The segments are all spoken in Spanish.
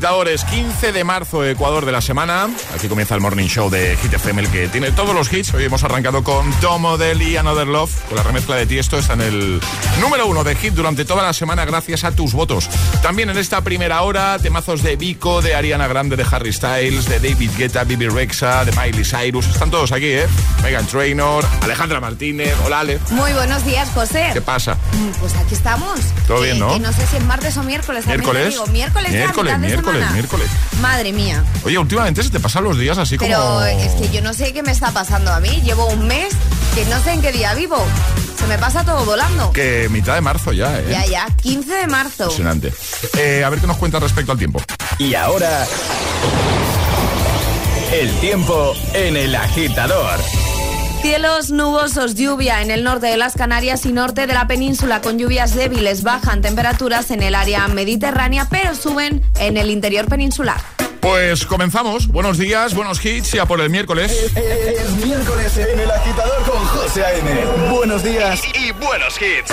agitadores. 15 de marzo, Ecuador de la semana. Aquí comienza el morning show de Hit FM, el que tiene todos los hits. Hoy hemos arrancado con Tomo Deli y Another Love. Con la remezcla de Tiesto está en el número uno de hit durante toda la semana, gracias a tus votos. También en esta primera hora, temazos de Vico, de Ariana Grande, de Harry Styles, de David Guetta, Bibi Rexa, de Miley Cyrus. Están todos aquí, ¿eh? Megan Trainor, Alejandra Martínez. Hola, Ale. Muy buenos días, José. ¿Qué pasa? Mm, Pues aquí estamos. Todo Que- bien, ¿no? que no sé si es martes o miércoles. Miércoles. digo. Miércoles, Miércoles, mitad de miércoles, miércoles. Madre mía. Oye, últimamente se te pasan los días así Pero como... es que yo no sé qué me está pasando a mí. Llevo un mes que no sé en qué día vivo. Se me pasa todo volando. Que mitad de marzo ya, ¿eh? Ya, ya. 15 de marzo. Impresionante. Eh, a ver qué nos cuenta respecto al tiempo. Y ahora, el tiempo en el agitador. Cielos nubosos, lluvia en el norte de las Canarias y norte de la península con lluvias débiles. Bajan temperaturas en el área mediterránea, pero suben en el interior peninsular. Pues comenzamos. Buenos días, buenos hits y a por el miércoles. Es miércoles en el agitador con José A.M. Buenos días y buenos hits.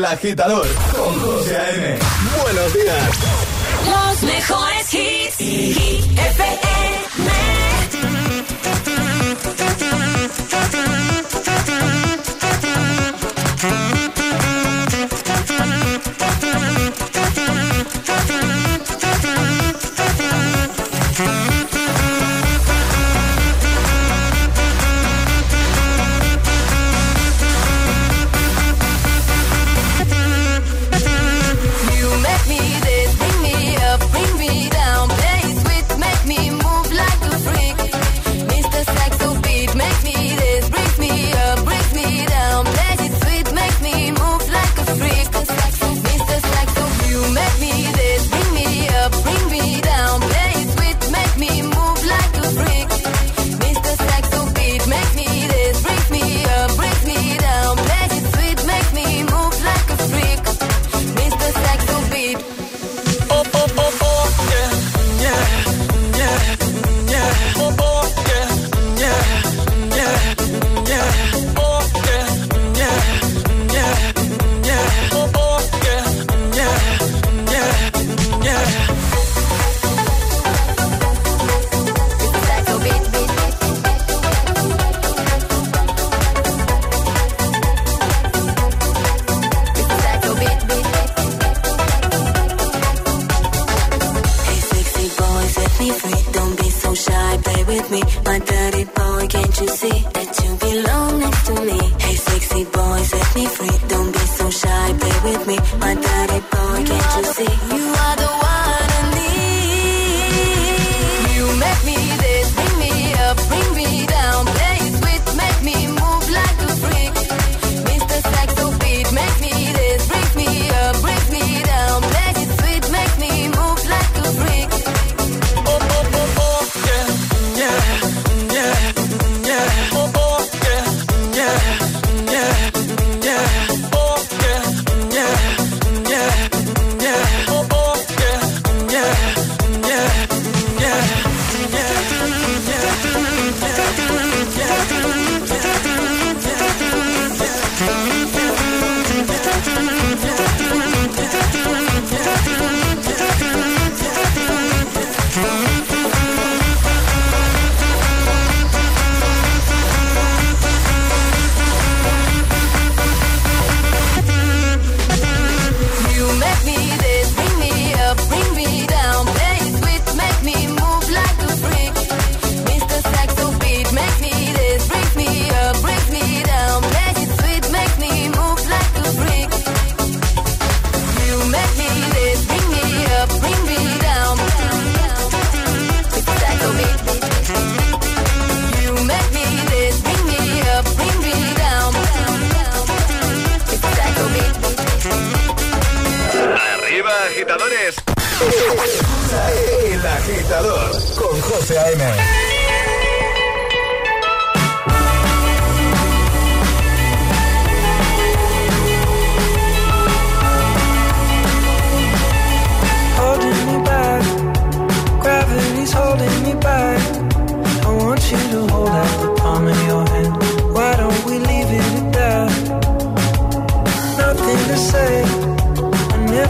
El Agitador con José A.M. Buenos días. Los mejores hits. Y FM.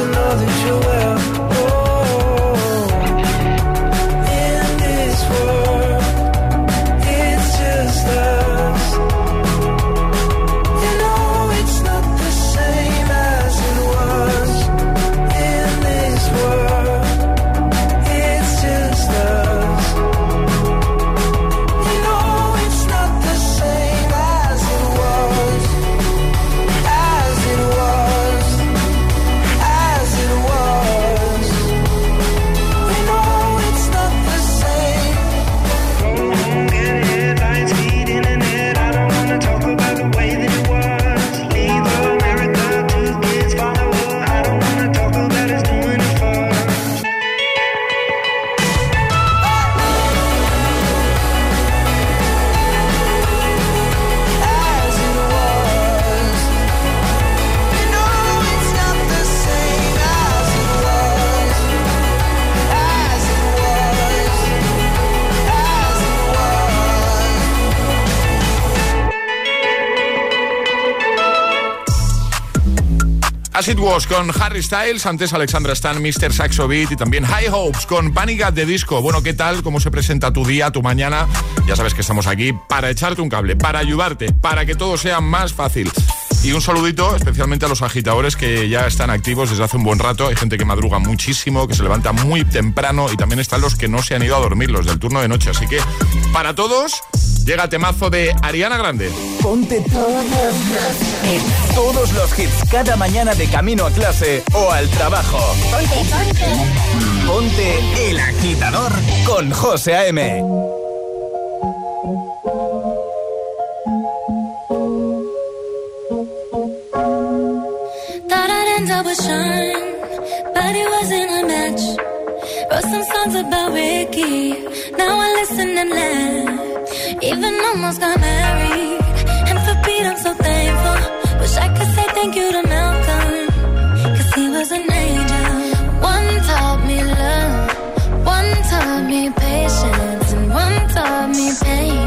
another As It Was con Harry Styles, antes Alexandra Stan, Mr. Saxo Beat y también High Hopes con Panic at the Disco. Bueno, ¿qué tal? ¿Cómo se presenta tu día, tu mañana? Ya sabes que estamos aquí para echarte un cable, para ayudarte, para que todo sea más fácil. Y un saludito especialmente a los agitadores que ya están activos desde hace un buen rato. Hay gente que madruga muchísimo, que se levanta muy temprano y también están los que no se han ido a dormir, los del turno de noche. Así que para todos, Llega temazo de Ariana Grande. Ponte todos los hits. Todos los hits cada mañana de camino a clase o al trabajo. Ponte, el agitador con José A.M. Wrote some songs about Ricky. Now I listen and laugh. Even almost got married. And for Pete, I'm so thankful. Wish I could say thank you to Malcolm. Cause he was an angel. One taught me love. One taught me patience. And one taught me pain.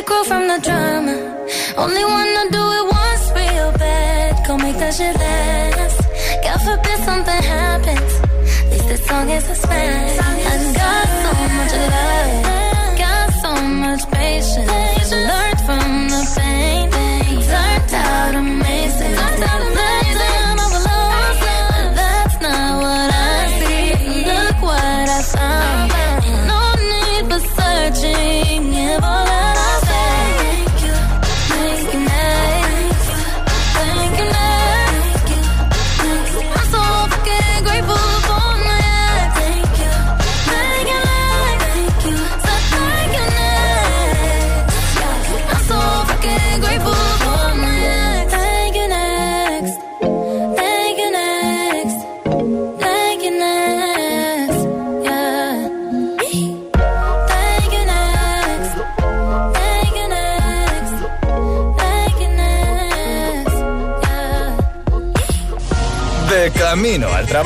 She from the drama. Only wanna do it once real bad. Go make that shit last. God forbid something happens. At least this song is a smash. I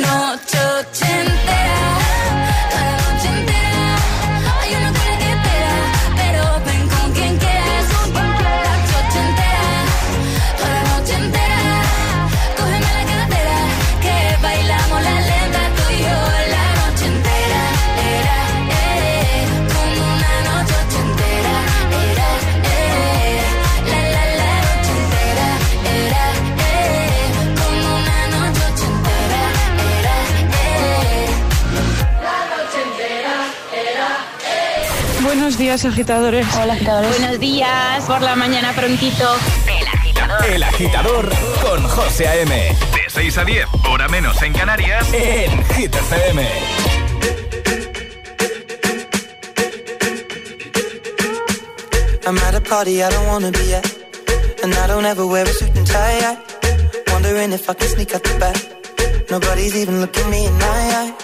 Noche Buenos días, agitadores. Hola, agitadores. Buenos días, por la mañana prontito. El agitador. El agitador con José A.M. De 6 a 10, hora menos en Canarias, en Hit FM. I'm at a party I don't wanna be at. And I don't ever wear a suit and tie. I wondering if I can sneak out the back. Nobody's even looking me in my eyes.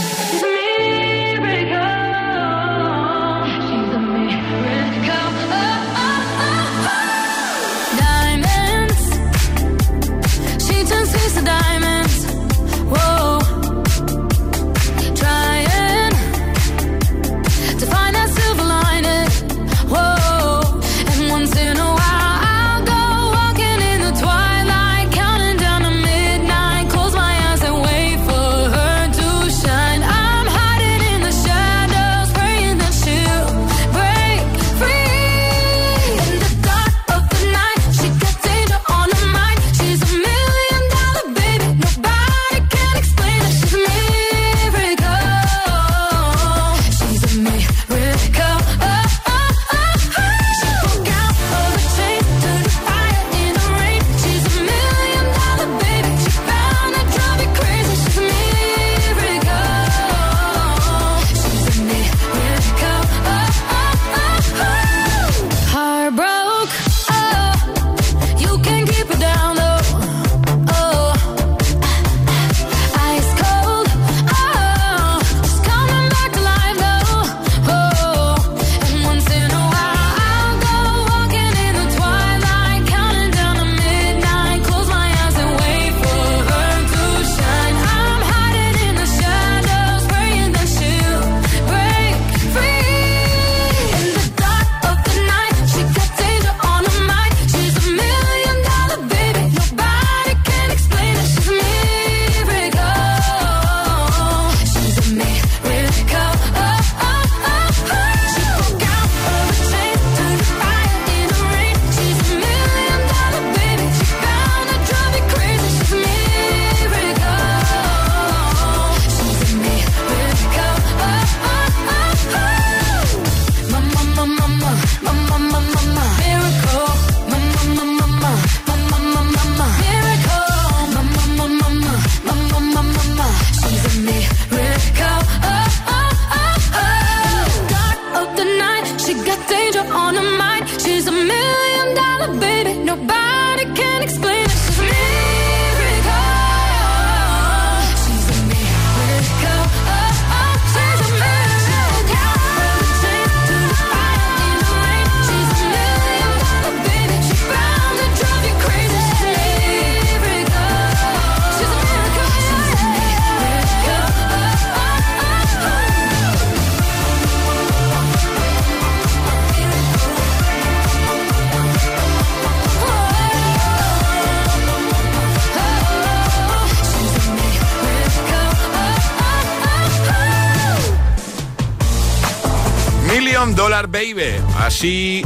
Baby. Así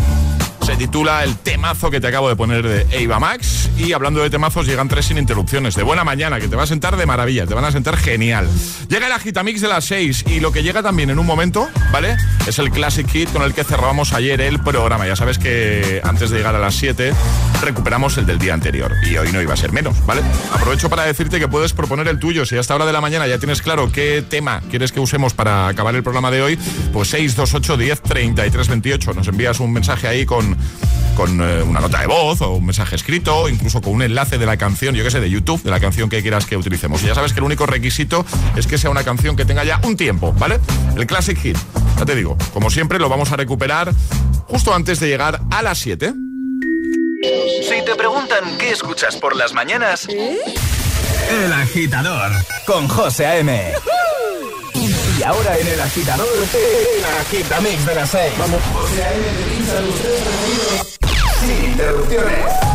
titula el temazo que te acabo de poner de Eva Max. Y hablando de temazos, llegan tres sin interrupciones. De buena mañana, que te va a sentar de maravilla, te van a sentar genial. Llega el Agitamix de las 6 y lo que llega también en un momento, ¿vale? Es el Classic Hit con el que cerramos ayer el programa. Ya sabes que antes de llegar a las 7 recuperamos el del día anterior. Y hoy no iba a ser menos, ¿vale? Aprovecho para decirte que puedes proponer el tuyo. Si hasta hora de la mañana ya tienes claro qué tema quieres que usemos para acabar el programa de hoy, pues 628 10 33 28. Nos envías un mensaje ahí con con eh, una nota de voz o un mensaje escrito, o incluso con un enlace de la canción, yo que sé, de YouTube, de la canción que quieras que utilicemos. Y ya sabes que el único requisito es que sea una canción que tenga ya un tiempo, ¿vale? El Classic Hit. Ya te digo, como siempre, lo vamos a recuperar justo antes de llegar a las 7. Si te preguntan qué escuchas por las mañanas, El Agitador con José A.M. Y ahora en El Agitador, el Agitamix de las 6. Vamos. Interrupciones.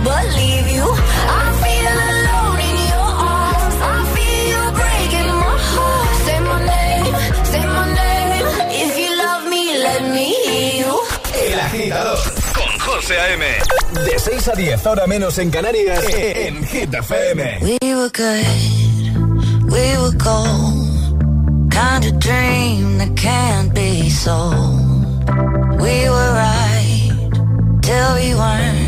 Believe you. I feel alone in your arms. I feel you breaking my heart. Say my name, say my name. If you love me, let me hear you. El agitador con José A.M. De 6 a 10, ahora menos en Canarias, en Hit FM. We were good, we were gold. Kind of dream that can't be sold. We were right till we weren't.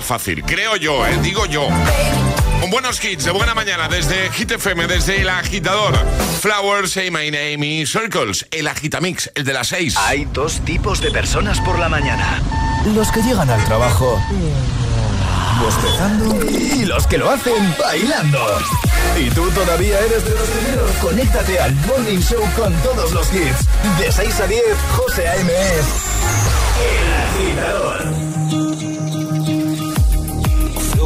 más fácil. Creo yo, ¿eh? Digo yo. Con buenos hits de buena mañana desde Hit FM, desde el agitador. Flowers, Say My Name y Circles, el agitamix, el de las seis. Hay dos tipos de personas por la mañana. Los que llegan al trabajo bostezando y los que lo hacen bailando. Y tú todavía eres de los primeros. Conéctate al Morning Show con todos los hits. De 6 a 10, José A.M. es El Agitador.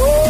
So,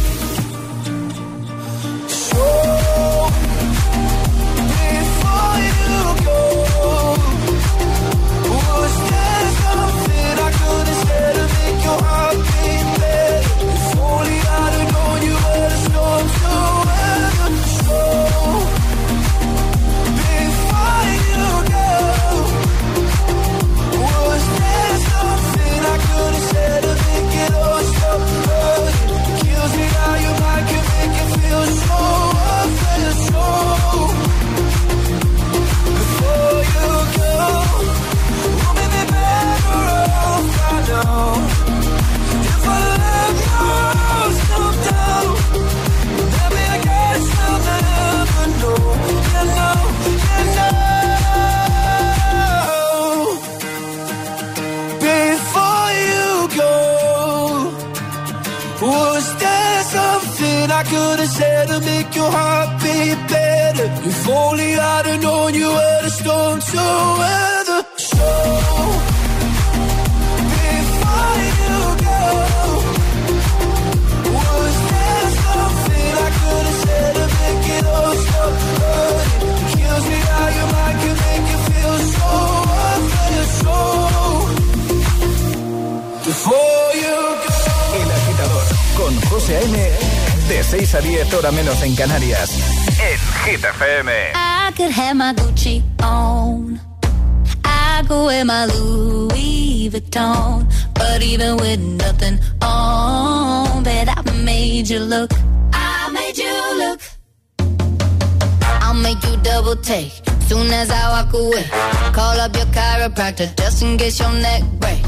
Chiropractor just in case your neck break.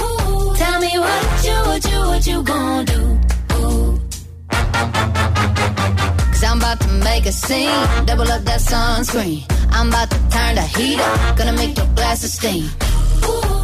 Ooh, tell me what you, what you, what you gonna do? Ooh. Cause I'm about to make a scene. Double up that sunscreen. I'm about to turn the heat up. Gonna make your glasses steam. Ooh,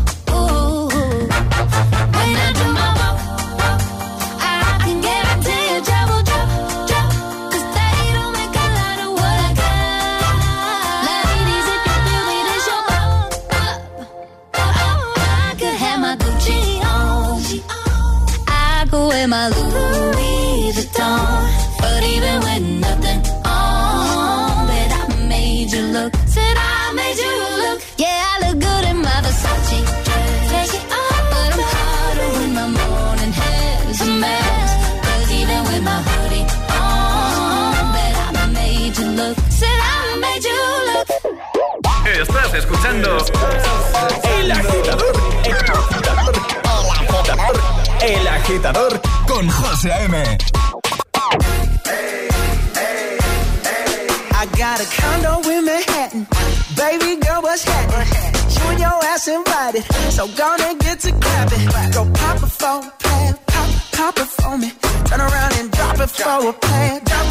Escuchando El Agitador. El Agitador. El Agitador. Con José A.M. I got a condo in Manhattan. Baby girl, what's happening? You and your ass invited. So gonna get to clapping. Go pop a phone, plan, pop, pop it for me. Turn around and drop it for a plan. Drop,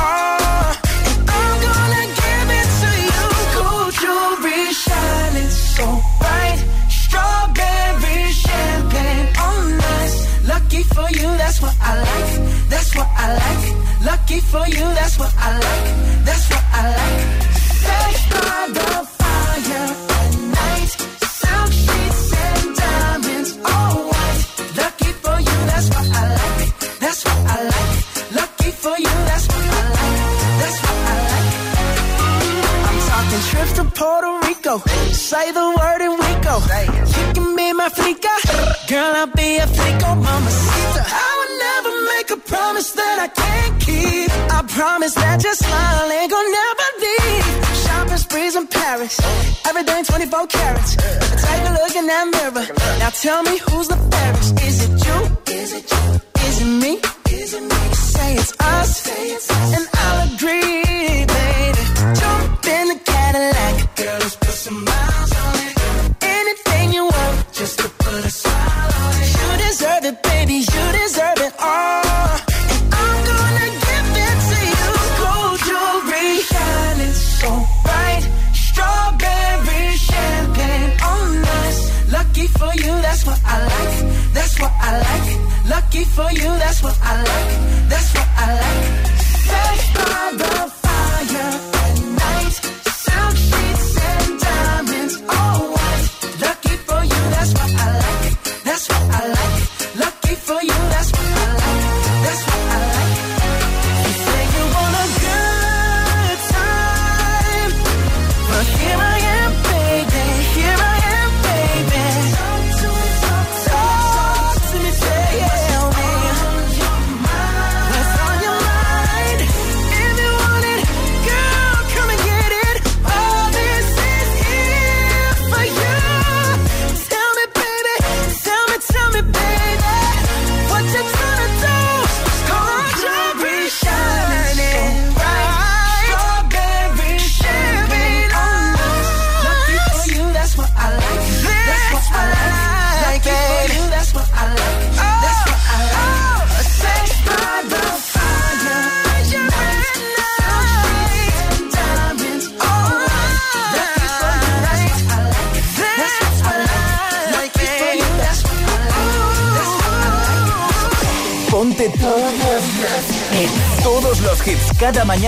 for you, that's what I like. That's what I like. Lucky for you, that's what I like. That's what I like. Sex by the fire at night. Silk sheets and diamonds, all white. Lucky for you, that's what I like. That's what I like. Lucky for you, that's what I like. That's what I like. I'm talking trips to Puerto Rico. Say the word flica. Girl, I'll be a flico, mamacita. I would never make a promise that I can't keep. I promise that your smile ain't gonna never leave. Shopping sprees in Paris. Everything 24 carats. Take a look in that mirror. Now tell me who's the fairest. Is it you? Is it you? Is it me? Is it me? Say it's us. And I'll agree, baby. Jump in the Cadillac. Girl, let's put some miles for you, that's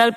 al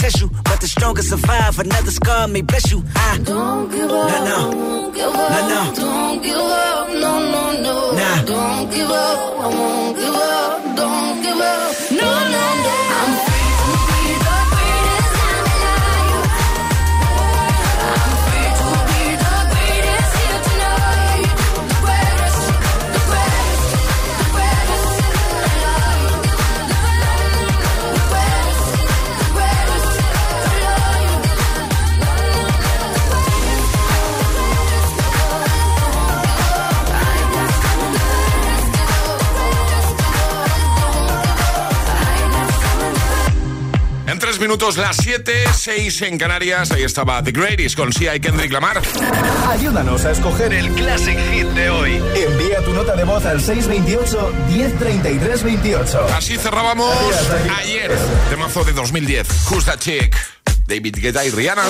test but the strongest survive. Another scar may bless you. I don't give up. Nah, no. Won't give up. Nah, no. Don't give up. No, no, no. Nah. Don't give up. I won't give up. Don't give up. No, no. no. minutos, las 7, 6 en Canarias. Ahí estaba The Greatest con Sia y Kendrick Lamar. Ayúdanos a escoger el Classic Hit de hoy. Envía tu nota de voz al 628-103328. Así cerrábamos ayer, de marzo de 2010. Who's That Chick? David Guetta y Rihanna.